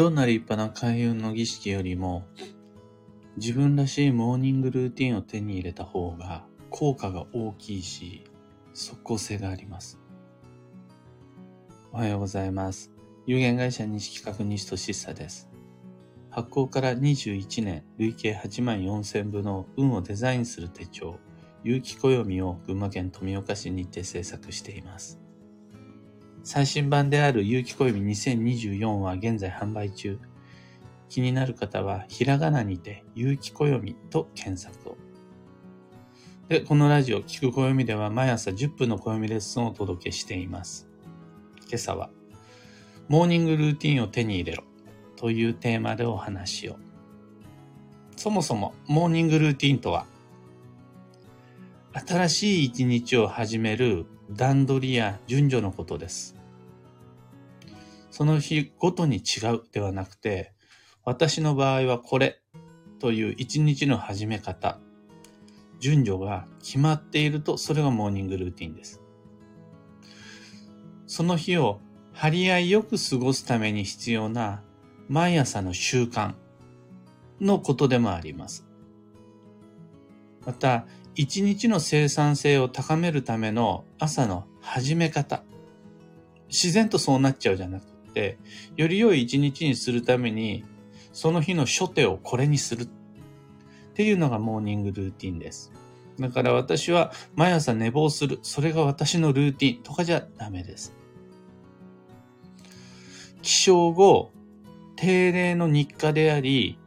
どんな立派な開運の儀式よりも、自分らしいモーニングルーティンを手に入れた方が効果が大きいし、即効性があります。おはようございます。有限会社西企画西俊久です。発行から21年、累計8万4000部の運をデザインする手帳、有機暦を群馬県富岡市にて制作しています。最新版である有機暦2024は現在販売中。気になる方は、ひらがなにて、有機暦と検索を。で、このラジオ、聞く暦では毎朝10分の暦レッスンをお届けしています。今朝は、モーニングルーティンを手に入れろというテーマでお話を。そもそも、モーニングルーティンとは、新しい一日を始める段取りや順序のことです。その日ごとに違うではなくて、私の場合はこれという一日の始め方、順序が決まっていると、それがモーニングルーティンです。その日を張り合いよく過ごすために必要な毎朝の習慣のことでもあります。また、一日の生産性を高めるための朝の始め方。自然とそうなっちゃうじゃなくて、より良い一日にするために、その日の初手をこれにするっていうのがモーニングルーティンです。だから私は毎朝寝坊する。それが私のルーティンとかじゃダメです。起床後、定例の日課であり、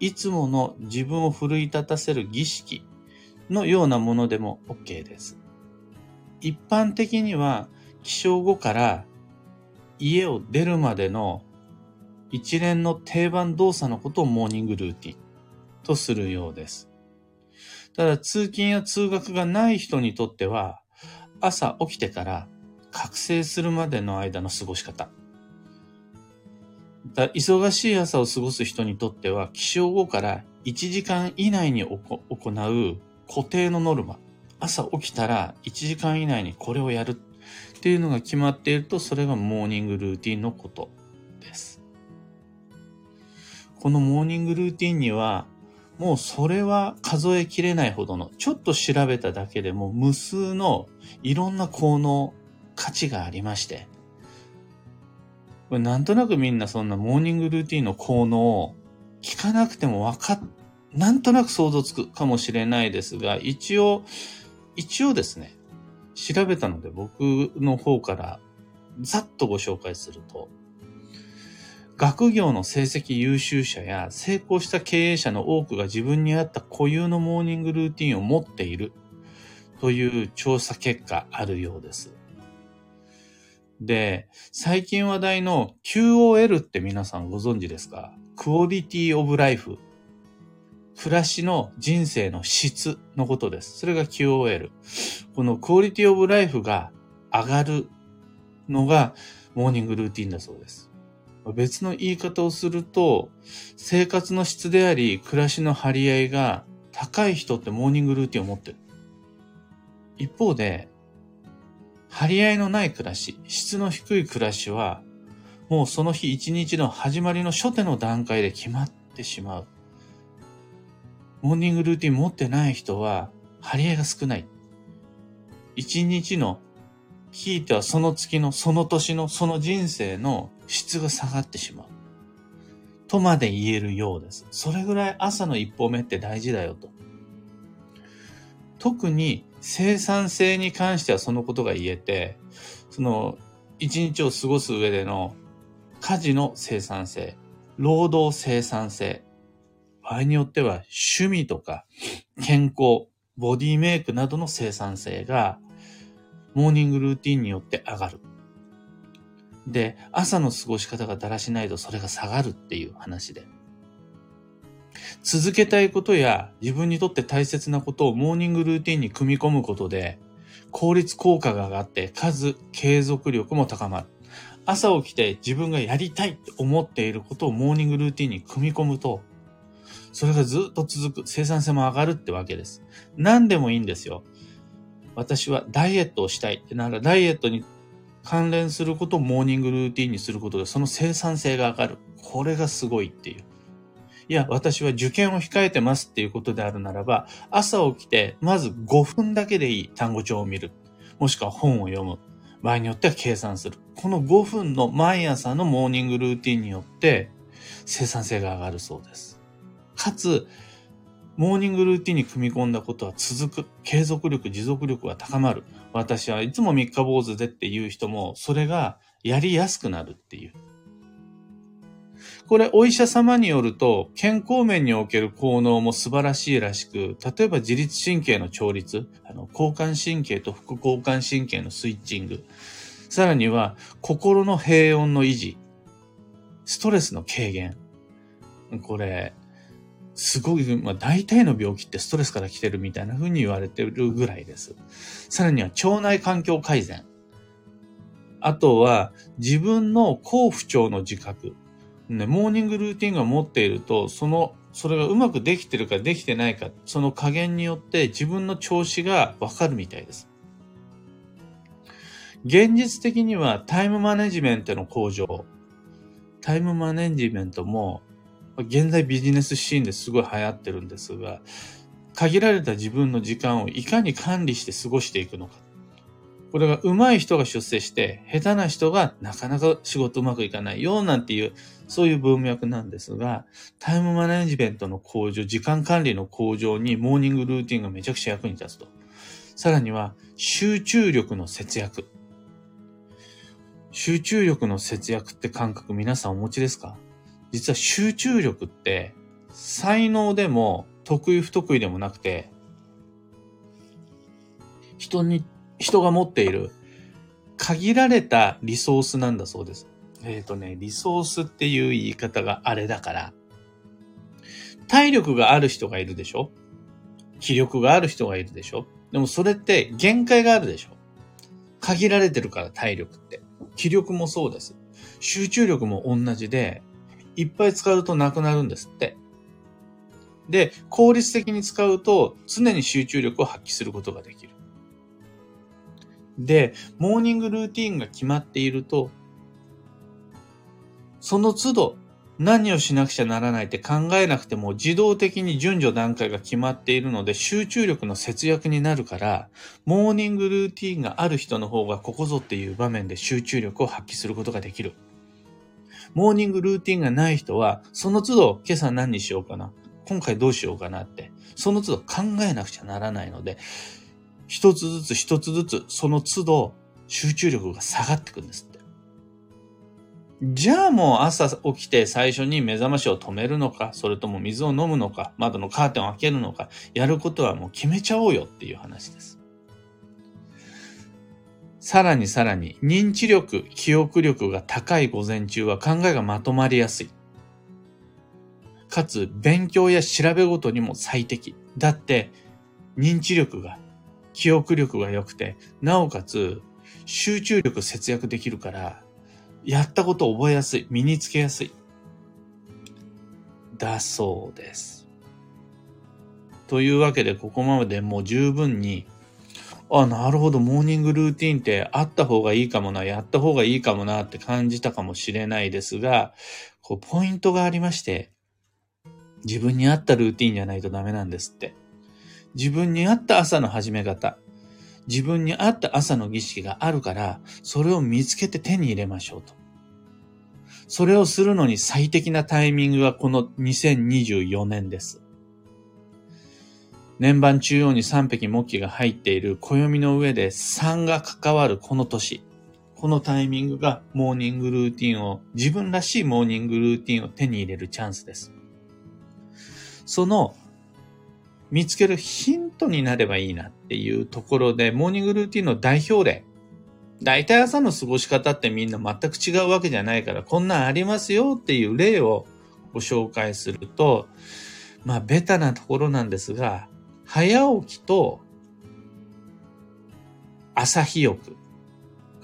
いつもの自分を奮い立たせる儀式のようなものでも OK です。一般的には起床後から家を出るまでの一連の定番動作のことをモーニングルーティンとするようです。ただ通勤や通学がない人にとっては朝起きてから覚醒するまでの間の過ごし方。だ忙しい朝を過ごす人にとっては起床後から1時間以内に行う固定のノルマ。朝起きたら1時間以内にこれをやるっていうのが決まっていると、それがモーニングルーティンのことです。このモーニングルーティンには、もうそれは数えきれないほどの、ちょっと調べただけでも無数のいろんな効能、価値がありまして、これなんとなくみんなそんなモーニングルーティンの効能を聞かなくてもわかっなんとなく想像つくかもしれないですが、一応、一応ですね、調べたので僕の方からざっとご紹介すると、学業の成績優秀者や成功した経営者の多くが自分に合った固有のモーニングルーティンを持っているという調査結果あるようです。で、最近話題の QOL って皆さんご存知ですか？クオリティオブライフ暮らしの人生の質のことです。それが QOL。このクオリティオブライフが上がるのがモーニングルーティンだそうです。別の言い方をすると、生活の質であり、暮らしの張り合いが高い人ってモーニングルーティンを持ってる。一方で、張り合いのない暮らし、質の低い暮らしは、もうその日一日の始まりの初手の段階で決まってしまう。モーニングルーティン持ってない人は、張り合いが少ない。一日の、聞いてはその月の、その年の、その人生の質が下がってしまう。とまで言えるようです。それぐらい朝の一歩目って大事だよと。特に生産性に関してはそのことが言えて、その一日を過ごす上での家事の生産性、労働生産性、場合によっては趣味とか健康、ボディメイクなどの生産性がモーニングルーティンによって上がる。で、朝の過ごし方がだらしないとそれが下がるっていう話で。続けたいことや自分にとって大切なことをモーニングルーティンに組み込むことで効率効果が上がって数、継続力も高まる。朝起きて自分がやりたいって思っていることをモーニングルーティンに組み込むとそれがずっと続く、生産性も上がるってわけです。何でもいいんですよ。私はダイエットをしたいってなら、ダイエットに関連することをモーニングルーティンにすることでその生産性が上がる。これがすごいっていう。いや、私は受験を控えてますっていうことであるならば、朝起きて、まず5分だけでいい単語帳を見る。もしくは本を読む。場合によっては計算する。この5分の毎朝のモーニングルーティンによって生産性が上がるそうです。かつ、モーニングルーティンに組み込んだことは続く。継続力、持続力が高まる。私はいつも三日坊主でっていう人も、それがやりやすくなるっていう。これ、お医者様によると、健康面における効能も素晴らしいらしく、例えば自律神経の調律、あの交感神経と副交感神経のスイッチング、さらには心の平穏の維持、ストレスの軽減。これ、すごい、まあ、大体の病気ってストレスから来てるみたいな風に言われてるぐらいです。さらには腸内環境改善。あとは自分の好不調の自覚。ね、モーニングルーティンが持っていると、その、それがうまくできてるかできてないか、その加減によって自分の調子がわかるみたいです。現実的にはタイムマネジメントの向上。タイムマネジメントも、現在ビジネスシーンですごい流行ってるんですが、限られた自分の時間をいかに管理して過ごしていくのか。これが上手い人が出世して、下手な人がなかなか仕事うまくいかないよなんていう、そういう文脈なんですが、タイムマネジメントの向上、時間管理の向上にモーニングルーティンがめちゃくちゃ役に立つと。さらには、集中力の節約。集中力の節約って感覚皆さんお持ちですか？実は集中力って才能でも得意不得意でもなくて、人に人が持っている限られたリソースなんだそうです。えっ、ー、とね、リソースっていう言い方があれだから、体力がある人がいるでしょ？気力がある人がいるでしょ？でもそれって限界があるでしょ？限られてるから体力って。気力もそうです。集中力も同じで、いっぱい使うとなくなるんですって。で、効率的に使うと常に集中力を発揮することができる。で、モーニングルーティンが決まっていると、その都度何をしなくちゃならないって考えなくても自動的に順序段階が決まっているので集中力の節約になるから、モーニングルーティンがある人の方がここぞっていう場面で集中力を発揮することができる。モーニングルーティンがない人は、その都度今朝何にしようかな。今回どうしようかなって、その都度考えなくちゃならないので、一つずつ一つずつ、その都度、集中力が下がってくんですって。じゃあもう朝起きて最初に目覚ましを止めるのか、それとも水を飲むのか、窓のカーテンを開けるのか、やることはもう決めちゃおうよっていう話です。さらにさらに、認知力、記憶力が高い午前中は考えがまとまりやすい。かつ、勉強や調べごとにも最適。だって、認知力が記憶力が良くて、なおかつ集中力節約できるから、やったこと覚えやすい、身につけやすい。だそうです。というわけで、ここまでもう十分に、あ、なるほど、モーニングルーティンってあった方がいいかもな、やった方がいいかもなって感じたかもしれないですが、こう、ポイントがありまして、自分に合ったルーティンじゃないとダメなんですって。自分に合った朝の始め方、自分に合った朝の儀式があるから、それを見つけて手に入れましょうと。それをするのに最適なタイミングがこの2024年です。年番中央に3匹木器が入っている暦の上で3が関わるこの年。このタイミングがモーニングルーティンを、自分らしいモーニングルーティンを手に入れるチャンスです。その見つけるヒントになればいいなっていうところで、モーニングルーティンの代表例。大体朝の過ごし方ってみんな全く違うわけじゃないから、こんなんありますよっていう例をご紹介すると、まあ、ベタなところなんですが、早起きと朝日浴。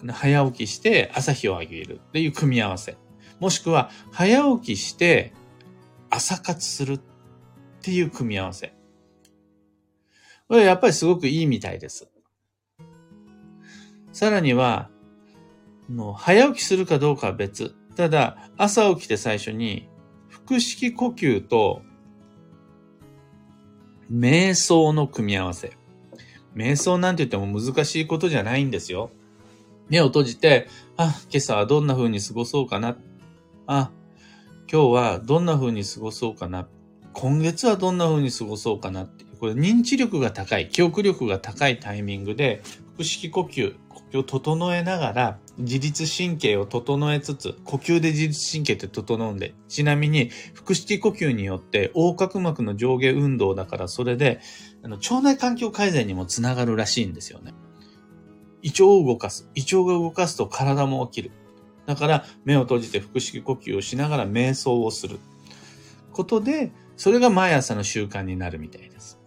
早起きして朝日をあげるっていう組み合わせ。もしくは、早起きして朝活するっていう組み合わせ。これやっぱりすごくいいみたいです。さらには、の早起きするかどうかは別。ただ、朝起きて最初に、腹式呼吸と瞑想の組み合わせ。瞑想なんて言っても難しいことじゃないんですよ。目を閉じて、あ、今朝はどんな風に過ごそうかな。あ、今日はどんな風に過ごそうかな。今月はどんな風に過ごそうかなって。これ認知力が高い、記憶力が高いタイミングで、腹式呼吸、呼吸を整えながら、自律神経を整えつつ、呼吸で自律神経って整うんで、ちなみに、腹式呼吸によって横隔膜の上下運動だから、それで、あの腸内環境改善にもつながるらしいんですよね。胃腸を動かす。胃腸が動かすと体も起きる。だから目を閉じて腹式呼吸をしながら瞑想をすることで、それが毎朝の習慣になるみたいです。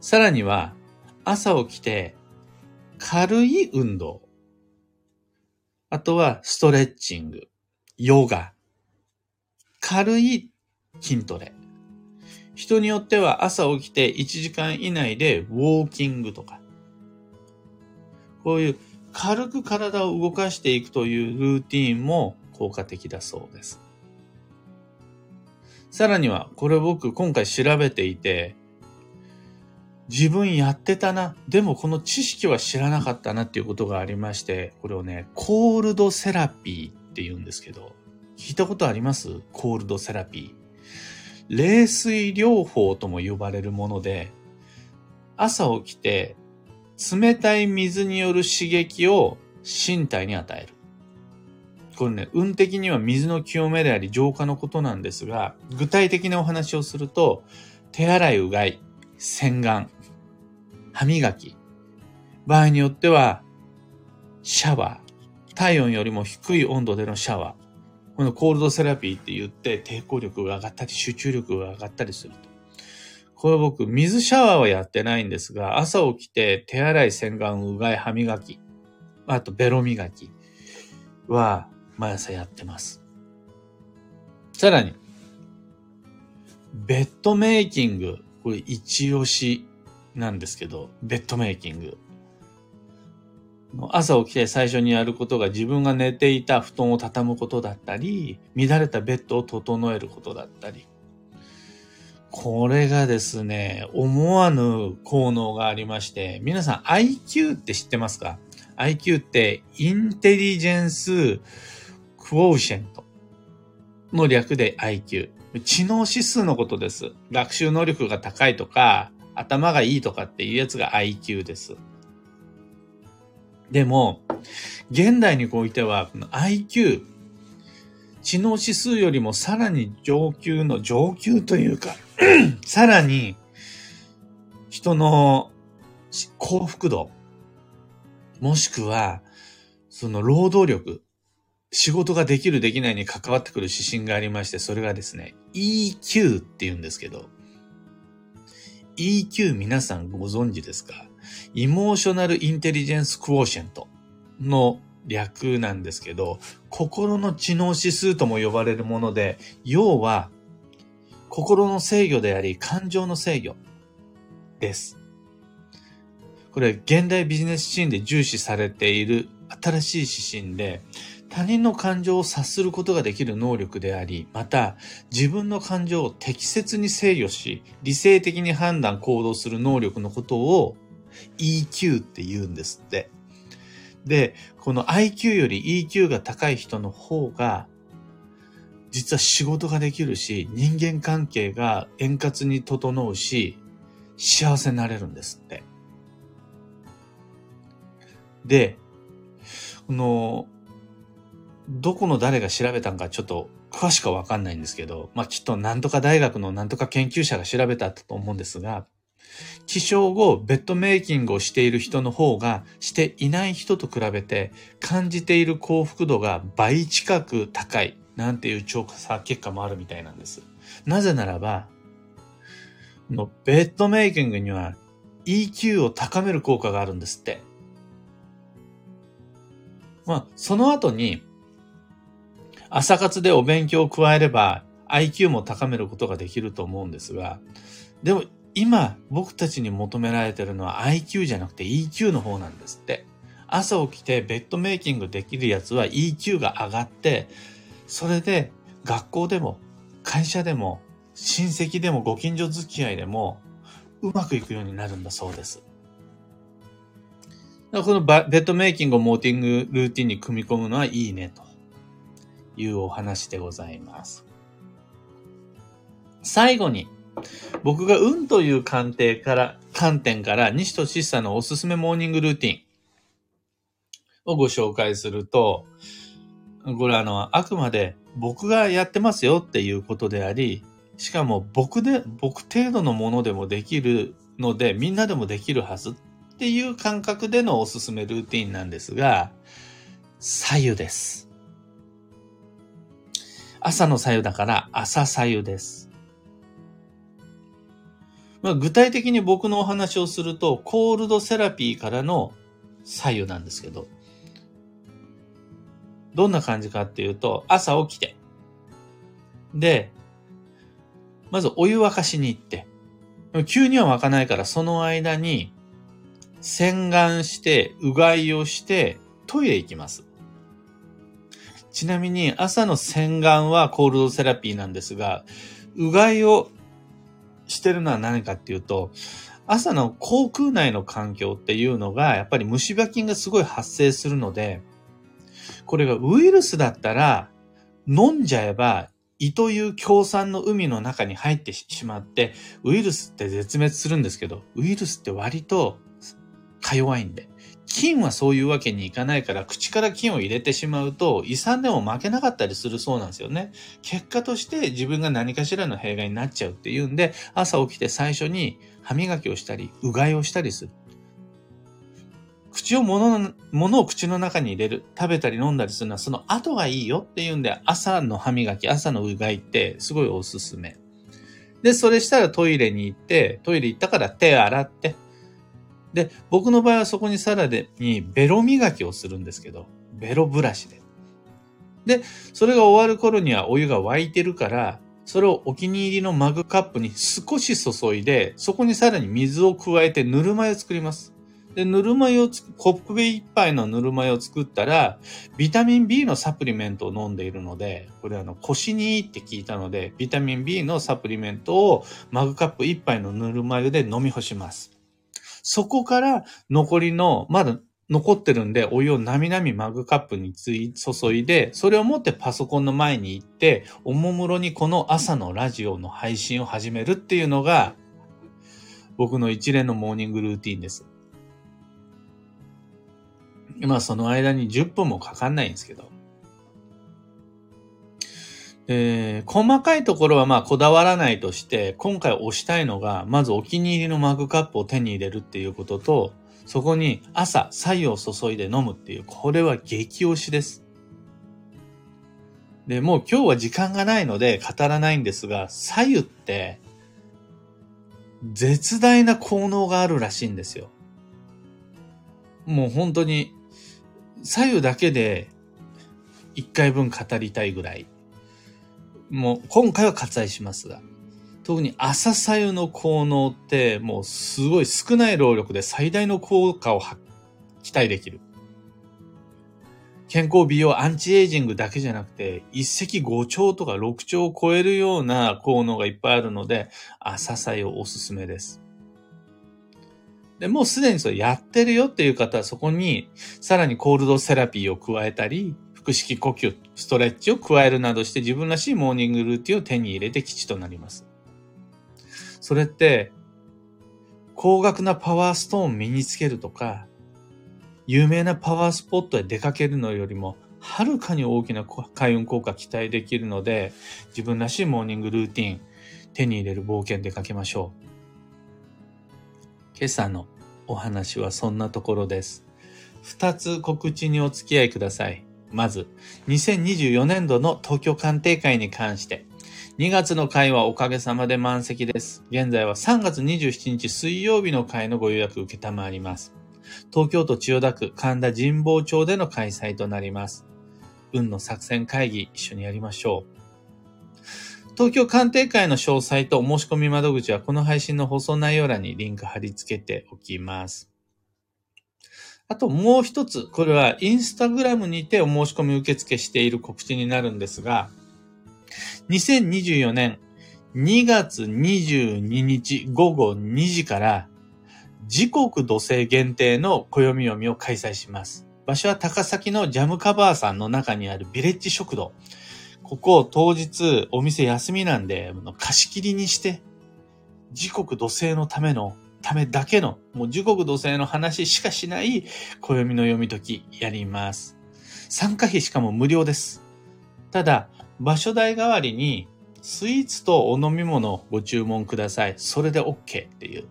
さらには、朝起きて軽い運動。あとはストレッチング、ヨガ、軽い筋トレ。人によっては朝起きて1時間以内でウォーキングとか、こういう軽く体を動かしていくというルーティーンも効果的だそうです。さらには、これ僕今回調べていて、自分やってたな。でもこの知識は知らなかったなっていうことがありまして、これをね、コールドセラピーって言うんですけど、聞いたことあります？コールドセラピー。冷水療法とも呼ばれるもので、朝起きて冷たい水による刺激を身体に与える。これね、運的には水の清めであり浄化のことなんですが、具体的なお話をすると、手洗い、うがい、洗顔、歯磨き、場合によっては、シャワー、体温よりも低い温度でのシャワー、このコールドセラピーって言って抵抗力が上がったり集中力が上がったりすると。これ僕、水シャワーはやってないんですが、朝起きて手洗い、洗顔、うがい、歯磨き、あとベロ磨きは毎朝やってます。さらに、ベッドメイキング。これ一押しなんですけど、ベッドメイキング。朝起きて最初にやることが自分が寝ていた布団を畳むことだったり、乱れたベッドを整えることだったり、これがですね、思わぬ効能がありまして、皆さん IQ って知ってますか ?IQ ってインテリジェンスクォーシェントの略で IQ。知能指数のことです。学習能力が高いとか、頭がいいとかっていうやつが IQ です。でも、現代においては、IQ、知能指数よりもさらに上級の上級というか さらに、人の幸福度、もしくは、その労働力、仕事ができるできないに関わってくる指針がありまして、それがですね、EQ って言うんですけど、EQ 皆さんご存知ですか？イモーショナルインテリジェンスクォーシェントの略なんですけど、心の知能指数とも呼ばれるもので、要は、心の制御であり、感情の制御です。これ、現代ビジネスシーンで重視されている新しい指針で、他人の感情を察することができる能力であり、また自分の感情を適切に制御し、理性的に判断行動する能力のことを EQ って言うんですって。で、この IQ より EQ が高い人の方が、実は仕事ができるし、人間関係が円滑に整うし、幸せになれるんですって。で、この、どこの誰が調べたんかちょっと詳しくはわかんないんですけど、まあきっとなんとか大学のなんとか研究者が調べたと思うんですが、起床後、ベッドメイキングをしている人の方が、していない人と比べて、感じている幸福度が倍近く高い、なんていう調査結果もあるみたいなんです。なぜならば、のベッドメイキングには EQ を高める効果があるんですって。まあ、その後に、朝活でお勉強を加えれば IQ も高めることができると思うんですが、でも今僕たちに求められてるのは IQ じゃなくて EQ の方なんですって。朝起きてベッドメイキングできるやつは EQ が上がって、それで学校でも会社でも親戚でもご近所付き合いでもうまくいくようになるんだそうです。このベッドメイキングをモーティングルーティンに組み込むのはいいねというお話でございます。最後に、僕が運という観点から、観点から西俊久のおすすめモーニングルーティンをご紹介すると、これあの、あくまで僕がやってますよっていうことであり、しかも僕で、僕程度のものでもできるので、みんなでもできるはずっていう感覚でのおすすめルーティンなんですが、左右です。朝の左右だから朝左右です。まあ、具体的に僕のお話をすると、コールドセラピーからの左右なんですけど、どんな感じかっていうと、朝起きて、で、まずお湯沸かしに行って、急には沸かないからその間に洗顔して、うがいをして、トイレ行きます。ちなみに朝の洗顔はコールドセラピーなんですが、うがいをしてるのは何かっていうと、朝の口腔内の環境っていうのが、やっぱり虫歯菌がすごい発生するので、これがウイルスだったら、飲んじゃえば胃という共産の海の中に入ってしまって、ウイルスって絶滅するんですけど、ウイルスって割とか弱いんで。菌はそういうわけにいかないから、口から菌を入れてしまうと、胃酸でも負けなかったりするそうなんですよね。結果として自分が何かしらの弊害になっちゃうっていうんで、朝起きて最初に歯磨きをしたり、うがいをしたりする。口を物の、物を口の中に入れる、食べたり飲んだりするのはその後がいいよっていうんで、朝の歯磨き、朝のうがいってすごいおすすめ。で、それしたらトイレに行って、トイレ行ったから手洗って、で、僕の場合はそこにさらにベロ磨きをするんですけど、ベロブラシで。で、それが終わる頃にはお湯が沸いてるから、それをお気に入りのマグカップに少し注いで、そこにさらに水を加えてぬるま湯を作ります。で、ぬるま湯をコップ一杯のぬるま湯を作ったら、ビタミン B のサプリメントを飲んでいるので、これあの、腰にいいって聞いたので、ビタミン B のサプリメントをマグカップ一杯のぬるま湯で飲み干します。そこから残りの、まだ残ってるんで、お湯をなみなみマグカップについ注いで、それを持ってパソコンの前に行って、おもむろにこの朝のラジオの配信を始めるっていうのが、僕の一連のモーニングルーティンです。まあその間に10分もかかんないんですけど。えー、細かいところはまあこだわらないとして、今回押したいのが、まずお気に入りのマグカップを手に入れるっていうことと、そこに朝、左右を注いで飲むっていう、これは激推しです。で、もう今日は時間がないので語らないんですが、左右って、絶大な効能があるらしいんですよ。もう本当に左右だけで一回分語りたいぐらい。もう今回は割愛しますが。特に朝左右の効能ってもうすごい少ない労力で最大の効果を期待できる。健康美容アンチエイジングだけじゃなくて、一石五鳥とか六鳥を超えるような効能がいっぱいあるので、朝左右おすすめです。で、もうすでにそれやってるよっていう方はそこにさらにコールドセラピーを加えたり、腹式呼吸、ストレッチを加えるなどして自分らしいモーニングルーティンを手に入れて基地となります。それって、高額なパワーストーンを身につけるとか、有名なパワースポットへ出かけるのよりも、はるかに大きな開運効果期待できるので、自分らしいモーニングルーティン、手に入れる冒険出かけましょう。今朝のお話はそんなところです。二つ告知にお付き合いください。まず、2024年度の東京鑑定会に関して、2月の会はおかげさまで満席です。現在は3月27日水曜日の会のご予約受けたまります。東京都千代田区神田神保町での開催となります。運の作戦会議一緒にやりましょう。東京鑑定会の詳細と申し込み窓口はこの配信の放送内容欄にリンク貼り付けておきます。あともう一つ、これはインスタグラムにてお申し込み受付している告知になるんですが、2024年2月22日午後2時から時刻土星限定の暦読みを開催します。場所は高崎のジャムカバーさんの中にあるビレッジ食堂。ここ当日お店休みなんで貸し切りにして時刻土星のためのためだけのもう時刻土星の話しかしない暦の読み解きやります。参加費しかも無料です。ただ場所代代わりにスイーツとお飲み物ご注文ください。それで OK っていう。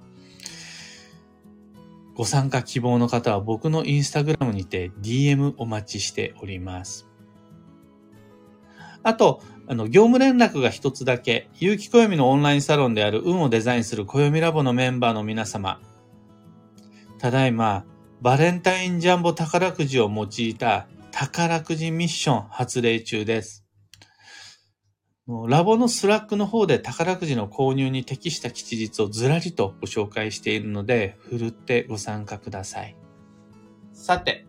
ご参加希望の方は僕のインスタグラムにて DM お待ちしております。あと、あの、業務連絡が一つだけ、有機暦のオンラインサロンである運をデザインする暦ラボのメンバーの皆様、ただいま、バレンタインジャンボ宝くじを用いた宝くじミッション発令中です。ラボのスラックの方で宝くじの購入に適した吉日をずらりとご紹介しているので、ふるってご参加ください。さて、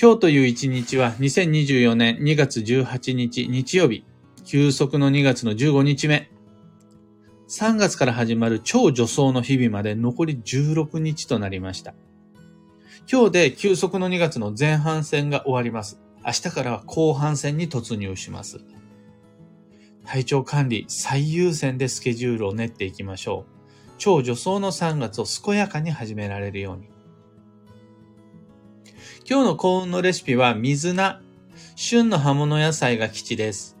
今日という一日は2024年2月18日日曜日、休息の2月の15日目。3月から始まる超助走の日々まで残り16日となりました。今日で休息の2月の前半戦が終わります。明日からは後半戦に突入します。体調管理最優先でスケジュールを練っていきましょう。超助走の3月を健やかに始められるように。今日の幸運のレシピは水菜。旬の葉物野菜が基地です。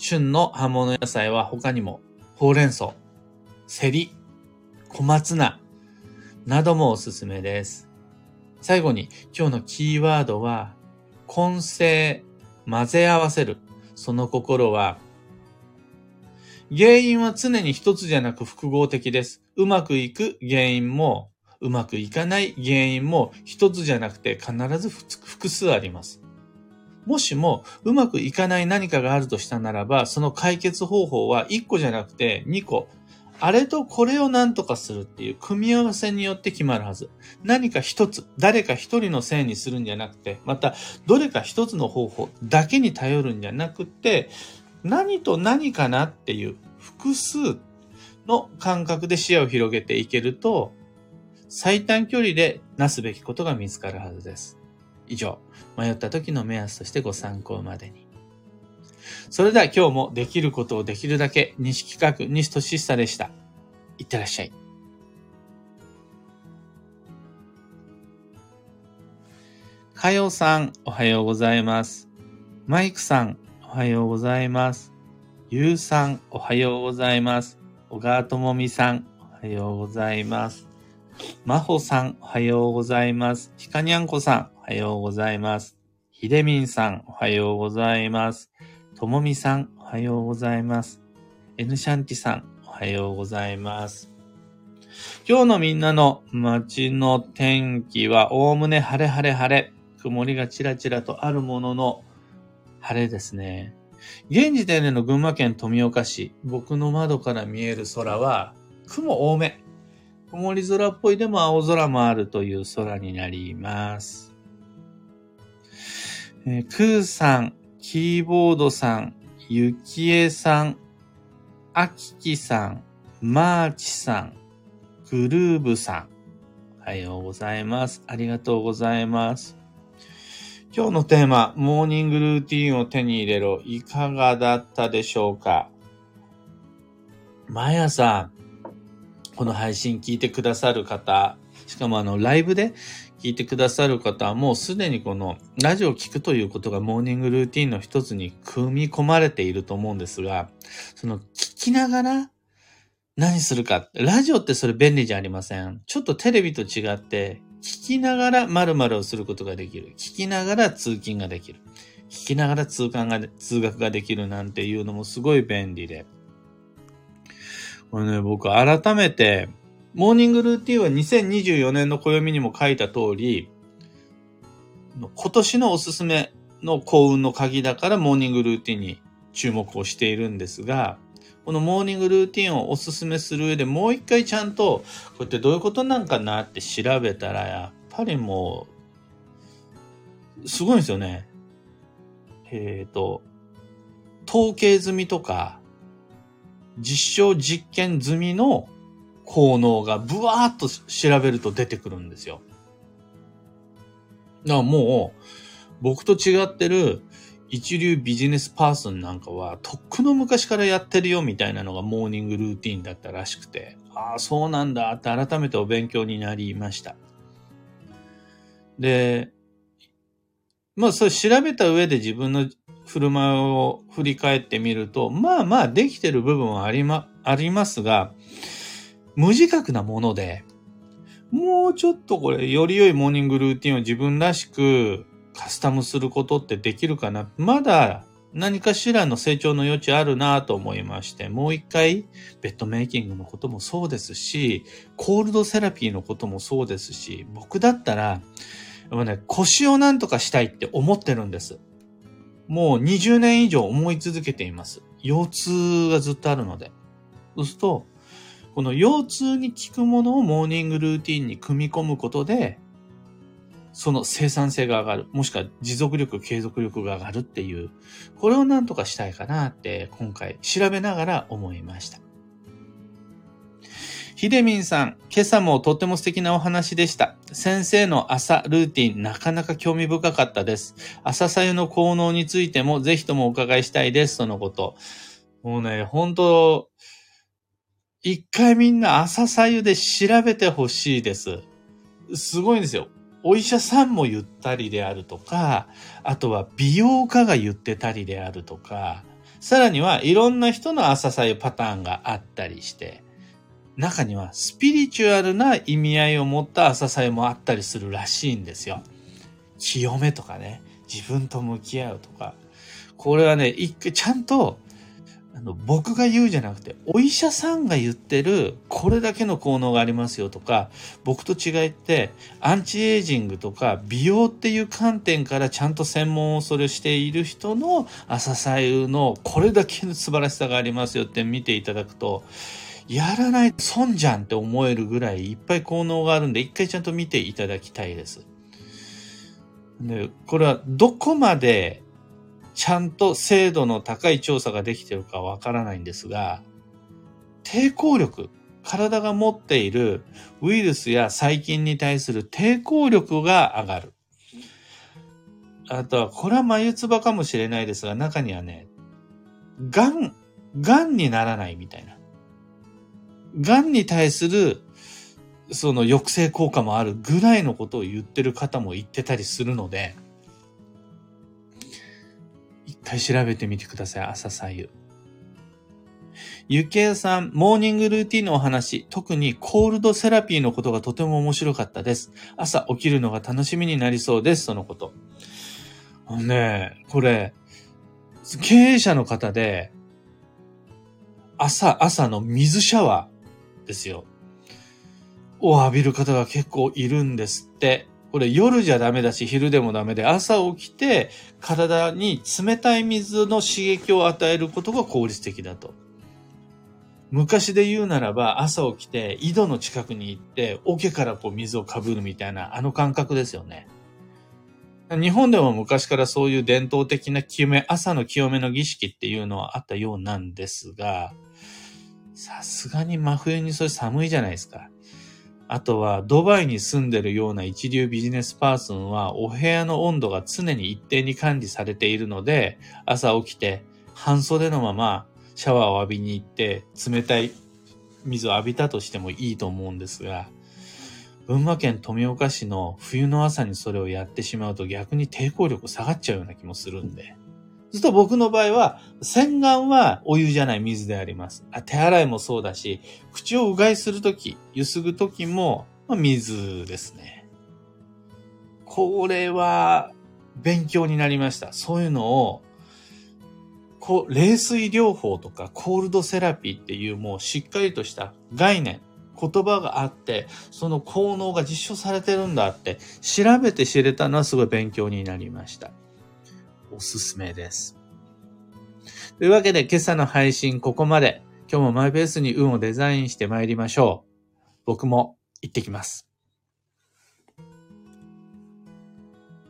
旬の葉物野菜は他にもほうれん草、セリ、小松菜などもおすすめです。最後に今日のキーワードは混成、混ぜ合わせる。その心は原因は常に一つじゃなく複合的です。うまくいく原因も、うまくいかない原因も一つじゃなくて必ず複数あります。もしもうまくいかない何かがあるとしたならば、その解決方法は1個じゃなくて2個。あれとこれを何とかするっていう組み合わせによって決まるはず。何か一つ、誰か一人のせいにするんじゃなくて、またどれか一つの方法だけに頼るんじゃなくて、何と何かなっていう複数の感覚で視野を広げていけると、最短距離でなすべきことが見つかるはずです。以上、迷った時の目安としてご参考までに。それでは今日もできることをできるだけ、西企画、西俊久でした。いってらっしゃい。かよさん、おはようございます。マイクさん、おはようございます。ゆうさん、おはようございます。小川ともみさん、おはようございます。まほさん、おはようございます。ひかにゃんこさん、はようございます。ひでみんさん、おはようございます。ともみさん、おはようございます。えぬしゃんてさん、おはようございます。今日のみんなの街の天気は、おおむね晴れ晴れ晴れ。曇りがちらちらとあるものの、晴れですね。現時点での群馬県富岡市、僕の窓から見える空は雲多め。曇り空っぽいでも青空もあるという空になります。えー、クーさん、キーボードさん、ゆきえさん、あききさん、マーチさん、グルーブさん。おはようございます。ありがとうございます。今日のテーマ、モーニングルーティンを手に入れろ。いかがだったでしょうか？毎朝、この配信聞いてくださる方、しかもあの、ライブで聞いてくださる方はもうすでにこのラジオを聞くということがモーニングルーティンの一つに組み込まれていると思うんですが、その聞きながら何するか。ラジオってそれ便利じゃありません。ちょっとテレビと違って聞きながら〇〇をすることができる。聞きながら通勤ができる。聞きながら通関が、通学ができるなんていうのもすごい便利で。これね、僕改めて、モーニングルーティンは2024年の暦にも書いた通り、今年のおすすめの幸運の鍵だからモーニングルーティンに注目をしているんですが、このモーニングルーティンをおすすめする上でもう一回ちゃんと、こうやってどういうことなんかなって調べたら、やっぱりもう、すごいんですよね。えっ、と、統計済みとか、実証実験済みの効能がブワーっと調べると出てくるんですよ。だからもう、僕と違ってる一流ビジネスパーソンなんかは、とっくの昔からやってるよみたいなのがモーニングルーティンだったらしくて、ああ、そうなんだって改めてお勉強になりました。で、まあ、それ調べた上で自分の振る舞いを振り返ってみると、まあまあできてる部分はありま、ありますが、無自覚なもので、もうちょっとこれ、より良いモーニングルーティンを自分らしくカスタムすることってできるかなまだ何かしらの成長の余地あるなと思いまして、もう一回、ベッドメイキングのこともそうですし、コールドセラピーのこともそうですし、僕だったら、ね、腰をなんとかしたいって思ってるんです。もう20年以上思い続けています。腰痛がずっとあるので。そうすると、この腰痛に効くものをモーニングルーティンに組み込むことで、その生産性が上がる。もしくは持続力、継続力が上がるっていう、これをなんとかしたいかなって今回調べながら思いました。ひでみんさん、今朝もとっても素敵なお話でした。先生の朝ルーティン、なかなか興味深かったです。朝さゆの効能についてもぜひともお伺いしたいです、とのこと。もうね、本当一回みんな朝さゆで調べてほしいです。すごいんですよ。お医者さんも言ったりであるとか、あとは美容家が言ってたりであるとか、さらにはいろんな人の朝さゆパターンがあったりして、中にはスピリチュアルな意味合いを持った朝さえもあったりするらしいんですよ。清めとかね、自分と向き合うとか。これはね、一回ちゃんと、あの、僕が言うじゃなくて、お医者さんが言ってる、これだけの効能がありますよとか、僕と違いって、アンチエイジングとか、美容っていう観点からちゃんと専門をそれしている人の朝さゆのこれだけの素晴らしさがありますよって見ていただくと、やらない損じゃんって思えるぐらいいっぱい効能があるんで、一回ちゃんと見ていただきたいです。で、これはどこまでちゃんと精度の高い調査ができてるかわからないんですが、抵抗力、体が持っているウイルスや細菌に対する抵抗力が上がる。あとは、これは眉唾かもしれないですが、中にはね、癌、癌にならないみたいな。癌に対するその抑制効果もあるぐらいのことを言ってる方も言ってたりするので、回調べてみてください、朝さゆ。ゆけやさん、モーニングルーティンのお話、特にコールドセラピーのことがとても面白かったです。朝起きるのが楽しみになりそうです、そのこと。ねこれ、経営者の方で、朝、朝の水シャワー、ですよ。を浴びる方が結構いるんですって。これ夜じゃダメだし昼でもダメで朝起きて体に冷たい水の刺激を与えることが効率的だと。昔で言うならば朝起きて井戸の近くに行って桶からこう水をかぶるみたいなあの感覚ですよね。日本でも昔からそういう伝統的な清め、朝の清めの儀式っていうのはあったようなんですが、さすがに真冬にそれ寒いじゃないですか。あとは、ドバイに住んでるような一流ビジネスパーソンは、お部屋の温度が常に一定に管理されているので、朝起きて、半袖のままシャワーを浴びに行って、冷たい水を浴びたとしてもいいと思うんですが、群馬県富岡市の冬の朝にそれをやってしまうと逆に抵抗力下がっちゃうような気もするんで。ずっと僕の場合は、洗顔はお湯じゃない水であります。あ手洗いもそうだし、口をうがいするとき、ゆすぐときも、まあ、水ですね。これは、勉強になりました。そういうのを、こう、冷水療法とかコールドセラピーっていうもうしっかりとした概念、言葉があって、その効能が実証されてるんだって、調べて知れたのはすごい勉強になりました。おすすめです。というわけで今朝の配信ここまで。今日もマイペースに運をデザインして参りましょう。僕も行ってきます。